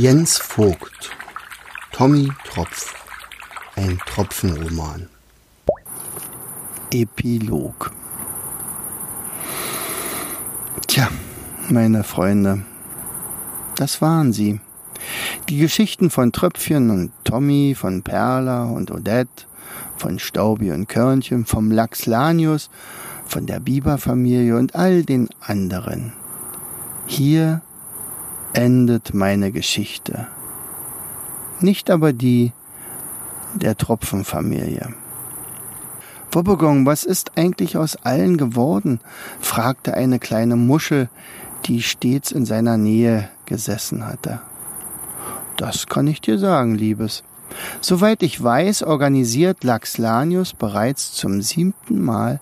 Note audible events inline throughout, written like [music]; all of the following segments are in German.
Jens Vogt Tommy Tropf Ein Tropfenroman Epilog Tja, meine Freunde, das waren sie. Die Geschichten von Tröpfchen und Tommy, von Perla und Odette, von Staubi und Körnchen, vom Lachs Lanius, von der Biberfamilie und all den anderen. Hier endet meine Geschichte. Nicht aber die der Tropfenfamilie. Wobbegong, was ist eigentlich aus allen geworden? fragte eine kleine Muschel, die stets in seiner Nähe gesessen hatte. Das kann ich dir sagen, Liebes. Soweit ich weiß, organisiert Laxlanius bereits zum siebten Mal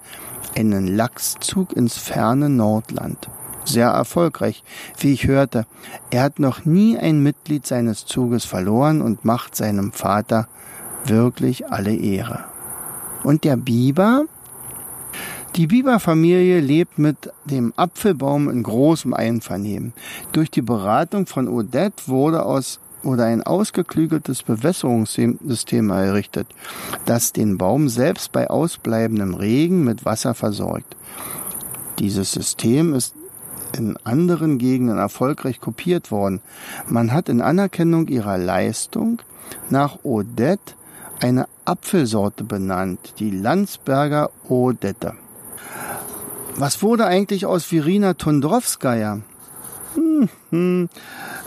einen Lachszug ins ferne Nordland. Sehr erfolgreich, wie ich hörte. Er hat noch nie ein Mitglied seines Zuges verloren und macht seinem Vater wirklich alle Ehre. Und der Biber? Die Biberfamilie lebt mit dem Apfelbaum in großem Einvernehmen. Durch die Beratung von Odette wurde aus oder ein ausgeklügeltes Bewässerungssystem errichtet, das den Baum selbst bei ausbleibendem Regen mit Wasser versorgt. Dieses System ist in anderen Gegenden erfolgreich kopiert worden. Man hat in Anerkennung ihrer Leistung nach Odette eine Apfelsorte benannt, die Landsberger Odette. Was wurde eigentlich aus Virina Tondrowskaja? Hm, hm,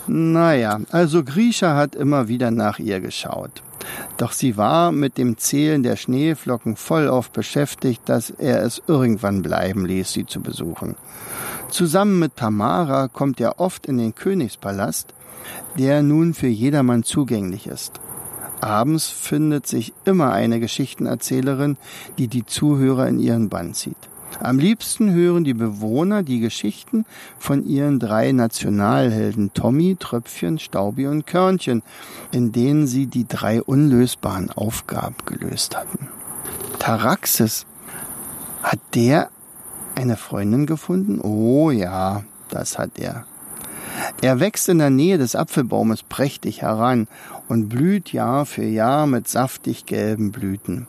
naja, also Grisha hat immer wieder nach ihr geschaut. Doch sie war mit dem Zählen der Schneeflocken voll auf beschäftigt, dass er es irgendwann bleiben ließ, sie zu besuchen. Zusammen mit Tamara kommt er oft in den Königspalast, der nun für jedermann zugänglich ist. Abends findet sich immer eine Geschichtenerzählerin, die die Zuhörer in ihren Bann zieht. Am liebsten hören die Bewohner die Geschichten von ihren drei Nationalhelden Tommy, Tröpfchen, Staubi und Körnchen, in denen sie die drei unlösbaren Aufgaben gelöst hatten. Taraxis, hat der eine Freundin gefunden? Oh ja, das hat er. Er wächst in der Nähe des Apfelbaumes prächtig heran und blüht Jahr für Jahr mit saftig gelben Blüten.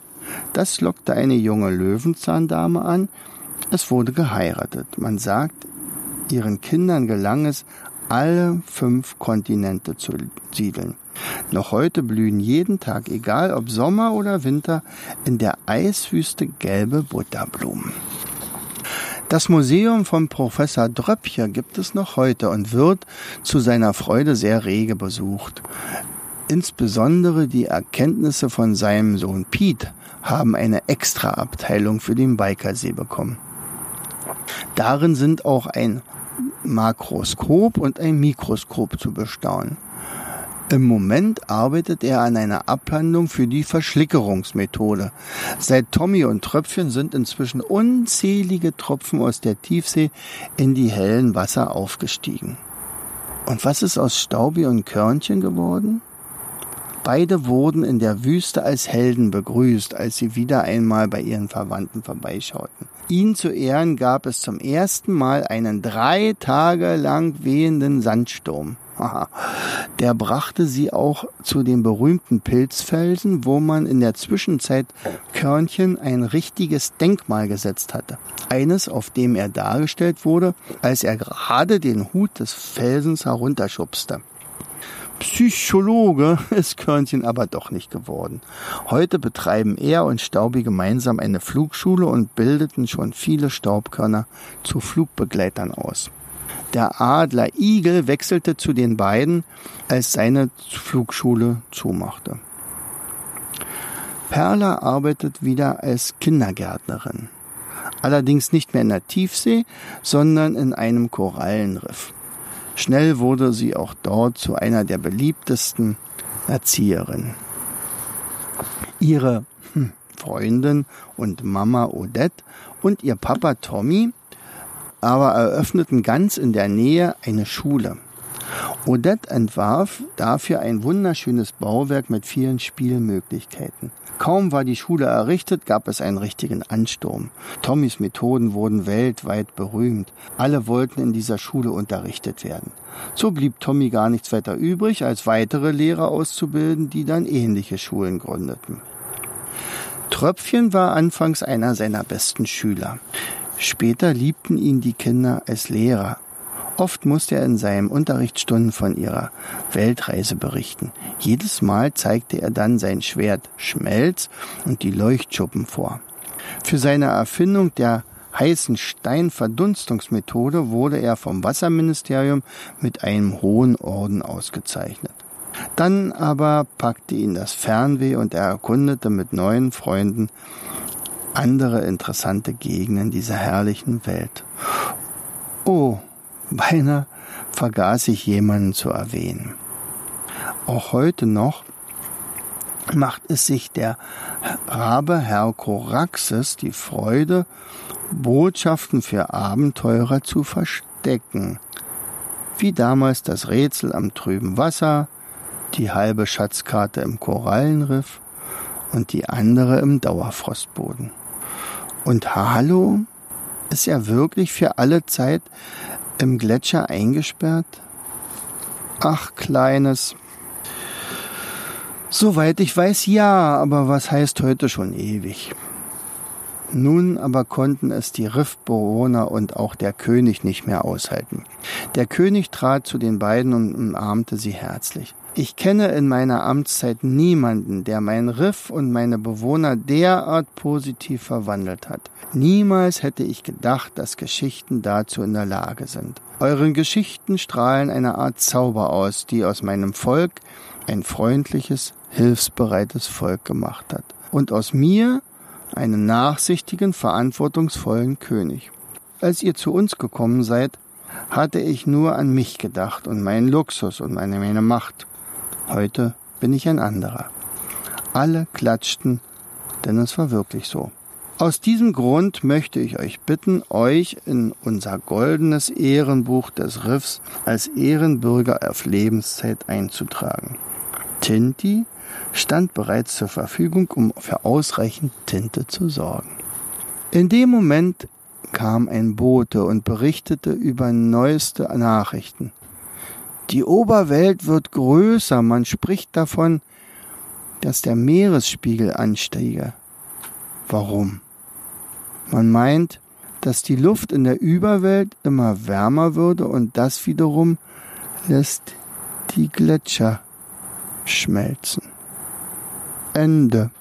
Das lockte eine junge Löwenzahndame an. Es wurde geheiratet. Man sagt, ihren Kindern gelang es, alle fünf Kontinente zu siedeln. Noch heute blühen jeden Tag, egal ob Sommer oder Winter, in der Eiswüste gelbe Butterblumen. Das Museum von Professor Dröppcher gibt es noch heute und wird zu seiner Freude sehr rege besucht. Insbesondere die Erkenntnisse von seinem Sohn Piet haben eine Extraabteilung für den Bikersee bekommen. Darin sind auch ein Makroskop und ein Mikroskop zu bestaunen. Im Moment arbeitet er an einer Abhandlung für die Verschlickerungsmethode. Seit Tommy und Tröpfchen sind inzwischen unzählige Tropfen aus der Tiefsee in die hellen Wasser aufgestiegen. Und was ist aus Staubi und Körnchen geworden? Beide wurden in der Wüste als Helden begrüßt, als sie wieder einmal bei ihren Verwandten vorbeischauten. Ihnen zu Ehren gab es zum ersten Mal einen drei Tage lang wehenden Sandsturm. Der brachte sie auch zu den berühmten Pilzfelsen, wo man in der Zwischenzeit Körnchen ein richtiges Denkmal gesetzt hatte. Eines, auf dem er dargestellt wurde, als er gerade den Hut des Felsens herunterschubste. Psychologe [laughs] ist Körnchen aber doch nicht geworden. Heute betreiben er und Staubi gemeinsam eine Flugschule und bildeten schon viele Staubkörner zu Flugbegleitern aus. Der Adler Igel wechselte zu den beiden, als seine Flugschule zumachte. Perla arbeitet wieder als Kindergärtnerin. Allerdings nicht mehr in der Tiefsee, sondern in einem Korallenriff. Schnell wurde sie auch dort zu einer der beliebtesten Erzieherinnen. Ihre hm, Freundin und Mama Odette und ihr Papa Tommy aber eröffneten ganz in der Nähe eine Schule. Odette entwarf dafür ein wunderschönes Bauwerk mit vielen Spielmöglichkeiten. Kaum war die Schule errichtet, gab es einen richtigen Ansturm. Tommys Methoden wurden weltweit berühmt. Alle wollten in dieser Schule unterrichtet werden. So blieb Tommy gar nichts weiter übrig, als weitere Lehrer auszubilden, die dann ähnliche Schulen gründeten. Tröpfchen war anfangs einer seiner besten Schüler. Später liebten ihn die Kinder als Lehrer. Oft musste er in seinen Unterrichtsstunden von ihrer Weltreise berichten. Jedes Mal zeigte er dann sein Schwert Schmelz und die Leuchtschuppen vor. Für seine Erfindung der heißen Steinverdunstungsmethode wurde er vom Wasserministerium mit einem hohen Orden ausgezeichnet. Dann aber packte ihn das Fernweh und er erkundete mit neuen Freunden andere interessante Gegenden dieser herrlichen Welt. Oh, beinahe vergaß ich jemanden zu erwähnen. Auch heute noch macht es sich der Rabe Herr Koraxes die Freude, Botschaften für Abenteurer zu verstecken, wie damals das Rätsel am trüben Wasser, die halbe Schatzkarte im Korallenriff und die andere im Dauerfrostboden. Und Halo ist ja wirklich für alle Zeit im Gletscher eingesperrt? Ach, Kleines. Soweit ich weiß, ja, aber was heißt heute schon ewig? Nun aber konnten es die Riffbewohner und auch der König nicht mehr aushalten. Der König trat zu den beiden und umarmte sie herzlich. Ich kenne in meiner Amtszeit niemanden, der mein Riff und meine Bewohner derart positiv verwandelt hat. Niemals hätte ich gedacht, dass Geschichten dazu in der Lage sind. Euren Geschichten strahlen eine Art Zauber aus, die aus meinem Volk ein freundliches, hilfsbereites Volk gemacht hat. Und aus mir einen nachsichtigen, verantwortungsvollen König. Als ihr zu uns gekommen seid, hatte ich nur an mich gedacht und meinen Luxus und meine, meine Macht. Heute bin ich ein anderer. Alle klatschten, denn es war wirklich so. Aus diesem Grund möchte ich euch bitten, euch in unser goldenes Ehrenbuch des Riffs als Ehrenbürger auf Lebenszeit einzutragen. Tinti stand bereits zur Verfügung, um für ausreichend Tinte zu sorgen. In dem Moment kam ein Bote und berichtete über neueste Nachrichten. Die Oberwelt wird größer, man spricht davon, dass der Meeresspiegel ansteige. Warum? Man meint, dass die Luft in der Überwelt immer wärmer würde und das wiederum lässt die Gletscher schmelzen. Ende.